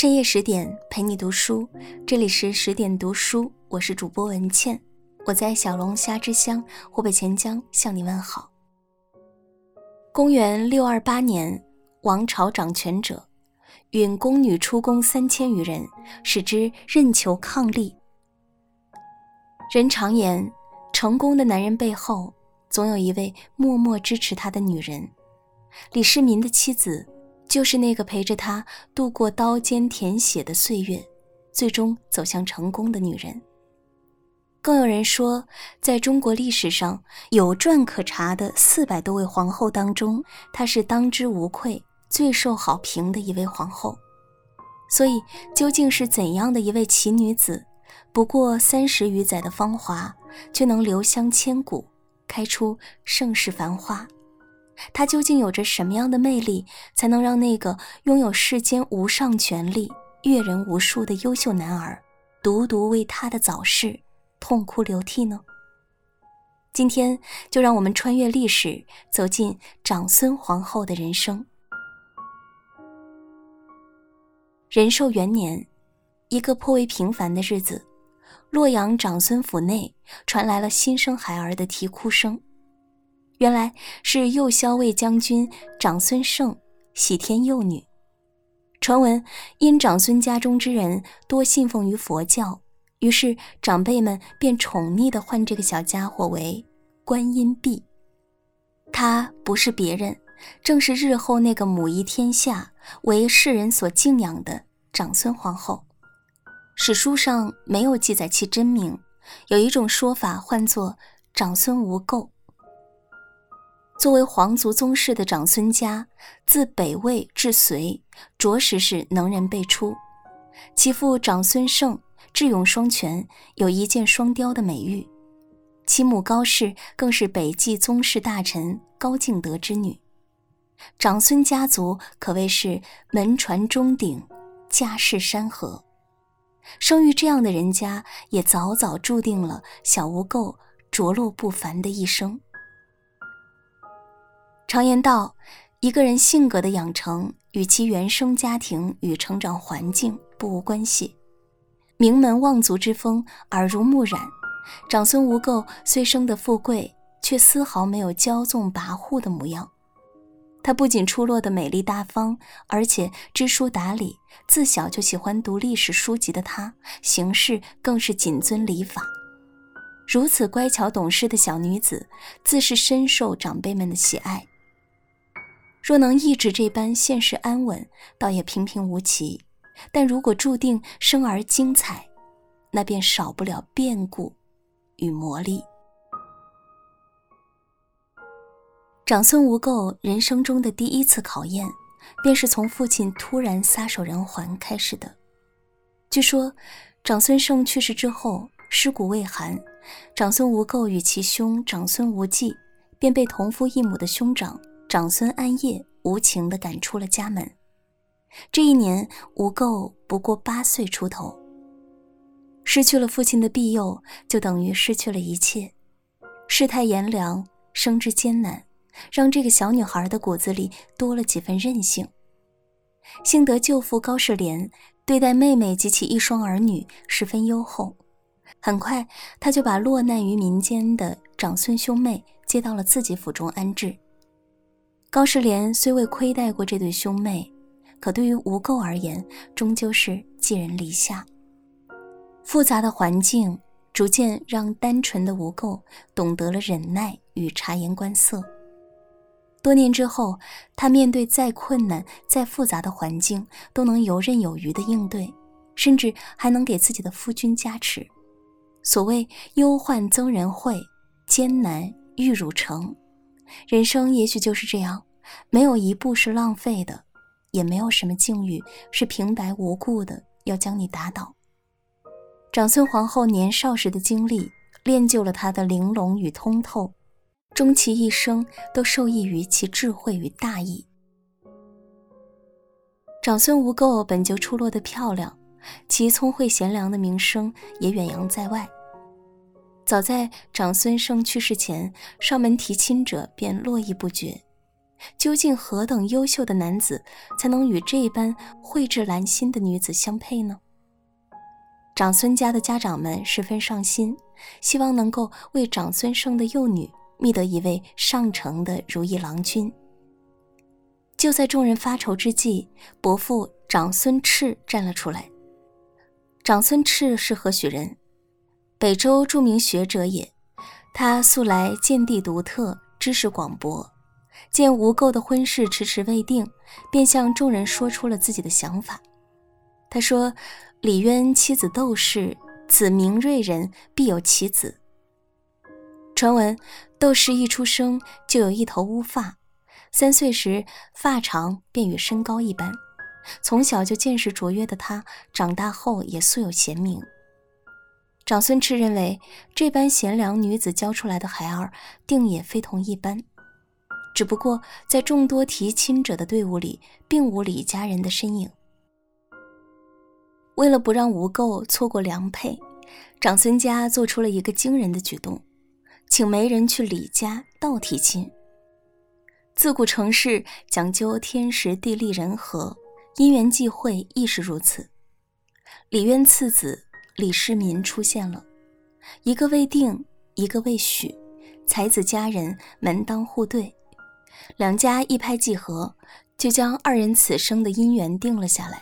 深夜十点陪你读书，这里是十点读书，我是主播文倩，我在小龙虾之乡湖北潜江向你问好。公元六二八年，王朝掌权者允宫女出宫三千余人，使之任求伉俪。人常言，成功的男人背后总有一位默默支持他的女人。李世民的妻子。就是那个陪着他度过刀尖舔血的岁月，最终走向成功的女人。更有人说，在中国历史上有传可查的四百多位皇后当中，她是当之无愧最受好评的一位皇后。所以，究竟是怎样的一位奇女子，不过三十余载的芳华，却能留香千古，开出盛世繁花？她究竟有着什么样的魅力，才能让那个拥有世间无上权力、阅人无数的优秀男儿，独独为她的早逝痛哭流涕呢？今天就让我们穿越历史，走进长孙皇后的人生。仁寿元年，一个颇为平凡的日子，洛阳长孙府内传来了新生孩儿的啼哭声。原来是右骁卫将军长孙晟喜添幼女。传闻因长孙家中之人多信奉于佛教，于是长辈们便宠溺地唤这个小家伙为观音婢。她不是别人，正是日后那个母仪天下、为世人所敬仰的长孙皇后。史书上没有记载其真名，有一种说法唤作长孙无垢。作为皇族宗室的长孙家，自北魏至隋，着实是能人辈出。其父长孙晟智勇双全，有一箭双雕的美誉；其母高氏更是北冀宗室大臣高敬德之女。长孙家族可谓是门传钟鼎，家世山河。生于这样的人家，也早早注定了小无垢着落不凡的一生。常言道，一个人性格的养成与其原生家庭与成长环境不无关系。名门望族之风耳濡目染，长孙无垢虽生得富贵，却丝毫没有骄纵跋扈的模样。他不仅出落得美丽大方，而且知书达理。自小就喜欢读历史书籍的他，行事更是谨遵礼法。如此乖巧懂事的小女子，自是深受长辈们的喜爱。若能一直这般现实安稳，倒也平平无奇；但如果注定生而精彩，那便少不了变故与磨砺。长孙无垢人生中的第一次考验，便是从父亲突然撒手人寰开始的。据说，长孙晟去世之后，尸骨未寒，长孙无垢与其兄长孙无忌便被同父异母的兄长。长孙安业无情地赶出了家门。这一年，吴垢不过八岁出头。失去了父亲的庇佑，就等于失去了一切。世态炎凉，生之艰难，让这个小女孩的骨子里多了几分韧性。幸得舅父高士廉对待妹妹及其一双儿女十分优厚，很快他就把落难于民间的长孙兄妹接到了自己府中安置。高士廉虽未亏待过这对兄妹，可对于吴垢而言，终究是寄人篱下。复杂的环境逐渐让单纯的吴垢懂得了忍耐与察言观色。多年之后，他面对再困难、再复杂的环境，都能游刃有余地应对，甚至还能给自己的夫君加持。所谓“忧患增人慧，艰难遇汝成”。人生也许就是这样，没有一步是浪费的，也没有什么境遇是平白无故的要将你打倒。长孙皇后年少时的经历，练就了她的玲珑与通透，终其一生都受益于其智慧与大义。长孙无垢本就出落得漂亮，其聪慧贤良的名声也远扬在外。早在长孙晟去世前，上门提亲者便络绎不绝。究竟何等优秀的男子才能与这般蕙质兰心的女子相配呢？长孙家的家长们十分上心，希望能够为长孙晟的幼女觅得一位上乘的如意郎君。就在众人发愁之际，伯父长孙炽站了出来。长孙炽是何许人？北周著名学者也。他素来见地独特，知识广博。见吴垢的婚事迟迟未定，便向众人说出了自己的想法。他说：“李渊妻子窦氏，子明瑞人必有其子。”传闻窦氏一出生就有一头乌发，三岁时发长便与身高一般。从小就见识卓越的他，长大后也素有贤名。长孙炽认为，这般贤良女子教出来的孩儿，定也非同一般。只不过在众多提亲者的队伍里，并无李家人的身影。为了不让吴垢错过良配，长孙家做出了一个惊人的举动，请媒人去李家倒提亲。自古成事讲究天时地利人和，因缘际会亦是如此。李渊次子李世民出现了，一个未定，一个未许，才子佳人门当户对。两家一拍即合，就将二人此生的姻缘定了下来。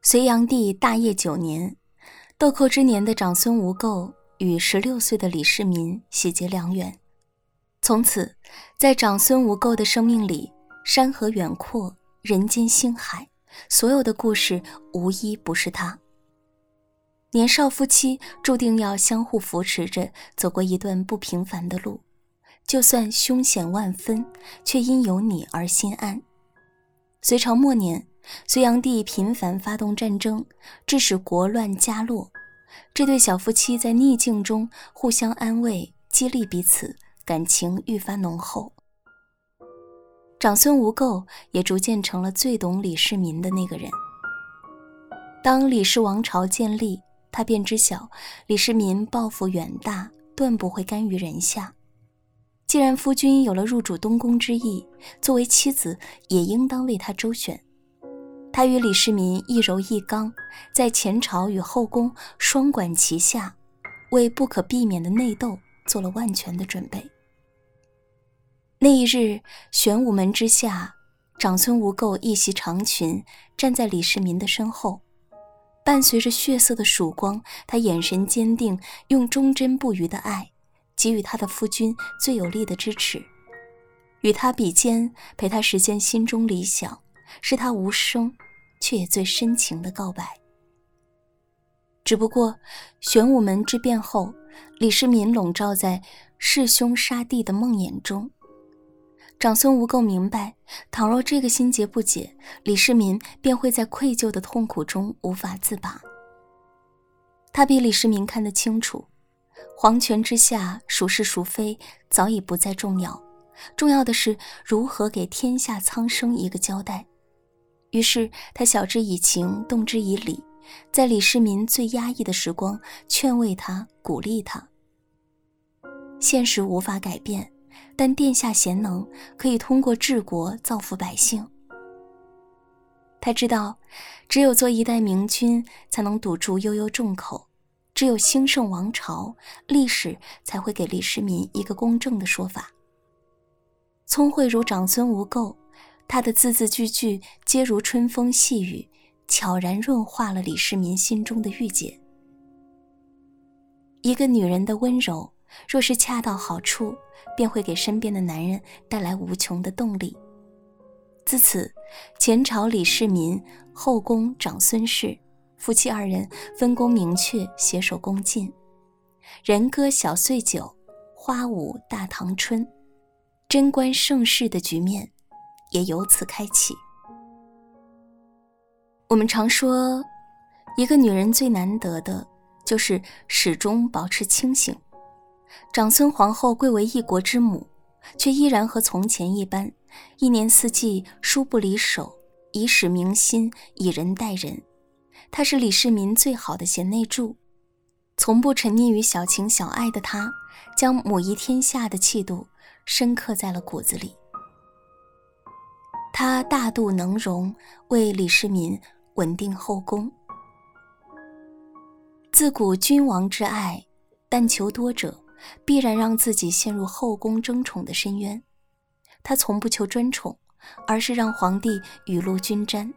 隋炀帝大业九年，豆蔻之年的长孙无垢与十六岁的李世民喜结良缘。从此，在长孙无垢的生命里，山河远阔，人间星海，所有的故事无一不是他。年少夫妻注定要相互扶持着走过一段不平凡的路，就算凶险万分，却因有你而心安。隋朝末年，隋炀帝频繁发动战争，致使国乱家落。这对小夫妻在逆境中互相安慰、激励彼此，感情愈发浓厚。长孙无垢也逐渐成了最懂李世民的那个人。当李氏王朝建立。他便知晓，李世民抱负远大，断不会甘于人下。既然夫君有了入主东宫之意，作为妻子也应当为他周旋。他与李世民一柔一刚，在前朝与后宫双管齐下，为不可避免的内斗做了万全的准备。那一日，玄武门之下，长孙无垢一袭长裙，站在李世民的身后。伴随着血色的曙光，他眼神坚定，用忠贞不渝的爱给予他的夫君最有力的支持，与他比肩，陪他实现心中理想，是他无声却也最深情的告白。只不过，玄武门之变后，李世民笼罩在弑兄杀弟的梦魇中。长孙无垢明白，倘若这个心结不解，李世民便会在愧疚的痛苦中无法自拔。他比李世民看得清楚，皇权之下孰是孰非早已不再重要，重要的是如何给天下苍生一个交代。于是他晓之以情，动之以理，在李世民最压抑的时光，劝慰他，鼓励他。现实无法改变。但殿下贤能，可以通过治国造福百姓。他知道，只有做一代明君，才能堵住悠悠众口；只有兴盛王朝，历史才会给李世民一个公正的说法。聪慧如长孙无垢，他的字字句句皆如春风细雨，悄然润化了李世民心中的郁结。一个女人的温柔。若是恰到好处，便会给身边的男人带来无穷的动力。自此，前朝李世民，后宫长孙氏，夫妻二人分工明确，携手共进。人歌小岁酒，花舞大唐春，贞观盛世的局面也由此开启。我们常说，一个女人最难得的，就是始终保持清醒。长孙皇后贵为一国之母，却依然和从前一般，一年四季书不离手，以使民心，以人待人。她是李世民最好的贤内助，从不沉溺于小情小爱的她，将母仪天下的气度深刻在了骨子里。他大度能容，为李世民稳定后宫。自古君王之爱，但求多者，必然让自己陷入后宫争宠的深渊。他从不求专宠，而是让皇帝雨露均沾。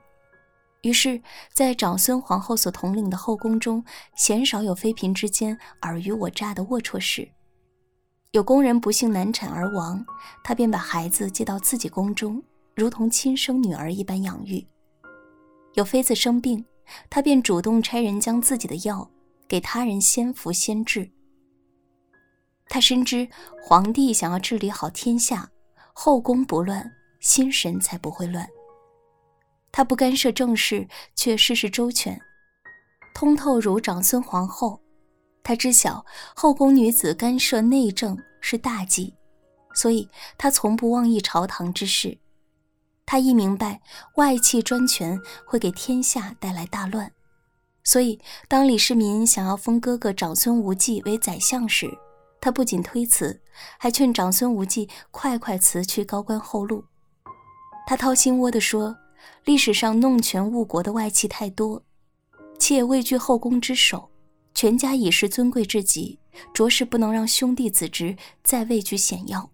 于是，在长孙皇后所统领的后宫中，鲜少有妃嫔之间尔虞我诈的龌龊事。有宫人不幸难产而亡，他便把孩子接到自己宫中，如同亲生女儿一般养育。有妃子生病，他便主动差人将自己的药给他人先服先治。他深知皇帝想要治理好天下。后宫不乱，心神才不会乱。他不干涉政事，却事事周全，通透如长孙皇后。他知晓后宫女子干涉内政是大忌，所以他从不妄议朝堂之事。他亦明白外戚专权会给天下带来大乱，所以当李世民想要封哥哥长孙无忌为宰相时，他不仅推辞，还劝长孙无忌快快辞去高官厚禄。他掏心窝地说：“历史上弄权误国的外戚太多，且位居后宫之首，全家已是尊贵至极，着实不能让兄弟子侄再位居显要。”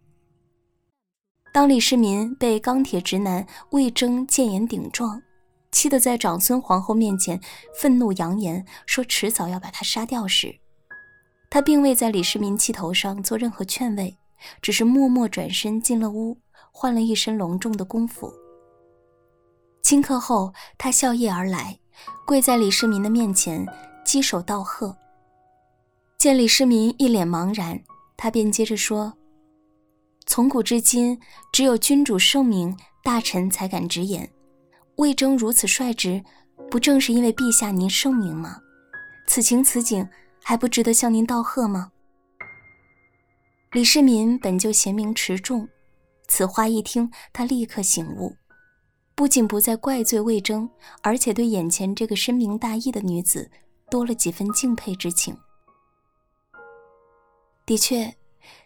当李世民被钢铁直男魏征谏言顶撞，气得在长孙皇后面前愤怒扬言说：“迟早要把他杀掉。”时，他并未在李世民气头上做任何劝慰，只是默默转身进了屋，换了一身隆重的宫服。顷刻后，他笑靥而来，跪在李世民的面前，稽首道贺。见李世民一脸茫然，他便接着说：“从古至今，只有君主圣明，大臣才敢直言。魏征如此率直，不正是因为陛下您圣明吗？此情此景。”还不值得向您道贺吗？李世民本就贤明持重，此话一听，他立刻醒悟，不仅不再怪罪魏征，而且对眼前这个深明大义的女子多了几分敬佩之情。的确，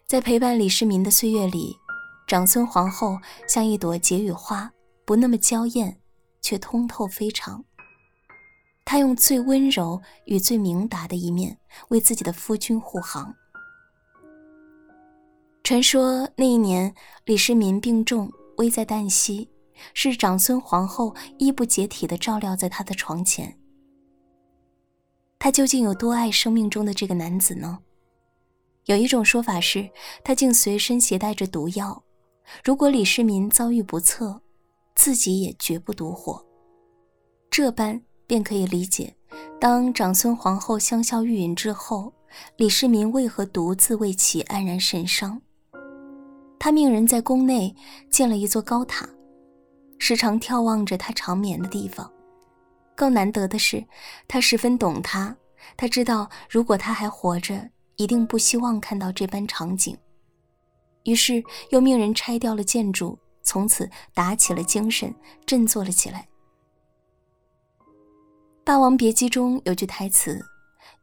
在陪伴李世民的岁月里，长孙皇后像一朵解语花，不那么娇艳，却通透非常。她用最温柔与最明达的一面为自己的夫君护航。传说那一年李世民病重，危在旦夕，是长孙皇后衣不解体的照料在他的床前。他究竟有多爱生命中的这个男子呢？有一种说法是，他竟随身携带着毒药，如果李世民遭遇不测，自己也绝不独活。这般。便可以理解，当长孙皇后香消玉殒之后，李世民为何独自为其黯然神伤。他命人在宫内建了一座高塔，时常眺望着他长眠的地方。更难得的是，他十分懂他，他知道如果他还活着，一定不希望看到这般场景，于是又命人拆掉了建筑，从此打起了精神，振作了起来。《霸王别姬》中有句台词：“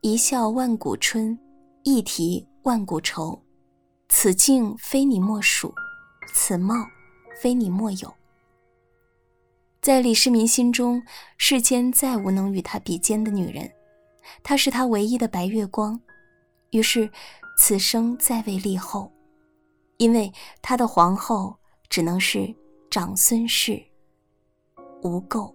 一笑万古春，一啼万古愁。此境非你莫属，此貌非你莫有。”在李世民心中，世间再无能与他比肩的女人，她是他唯一的白月光。于是，此生再未立后，因为他的皇后只能是长孙氏，无垢。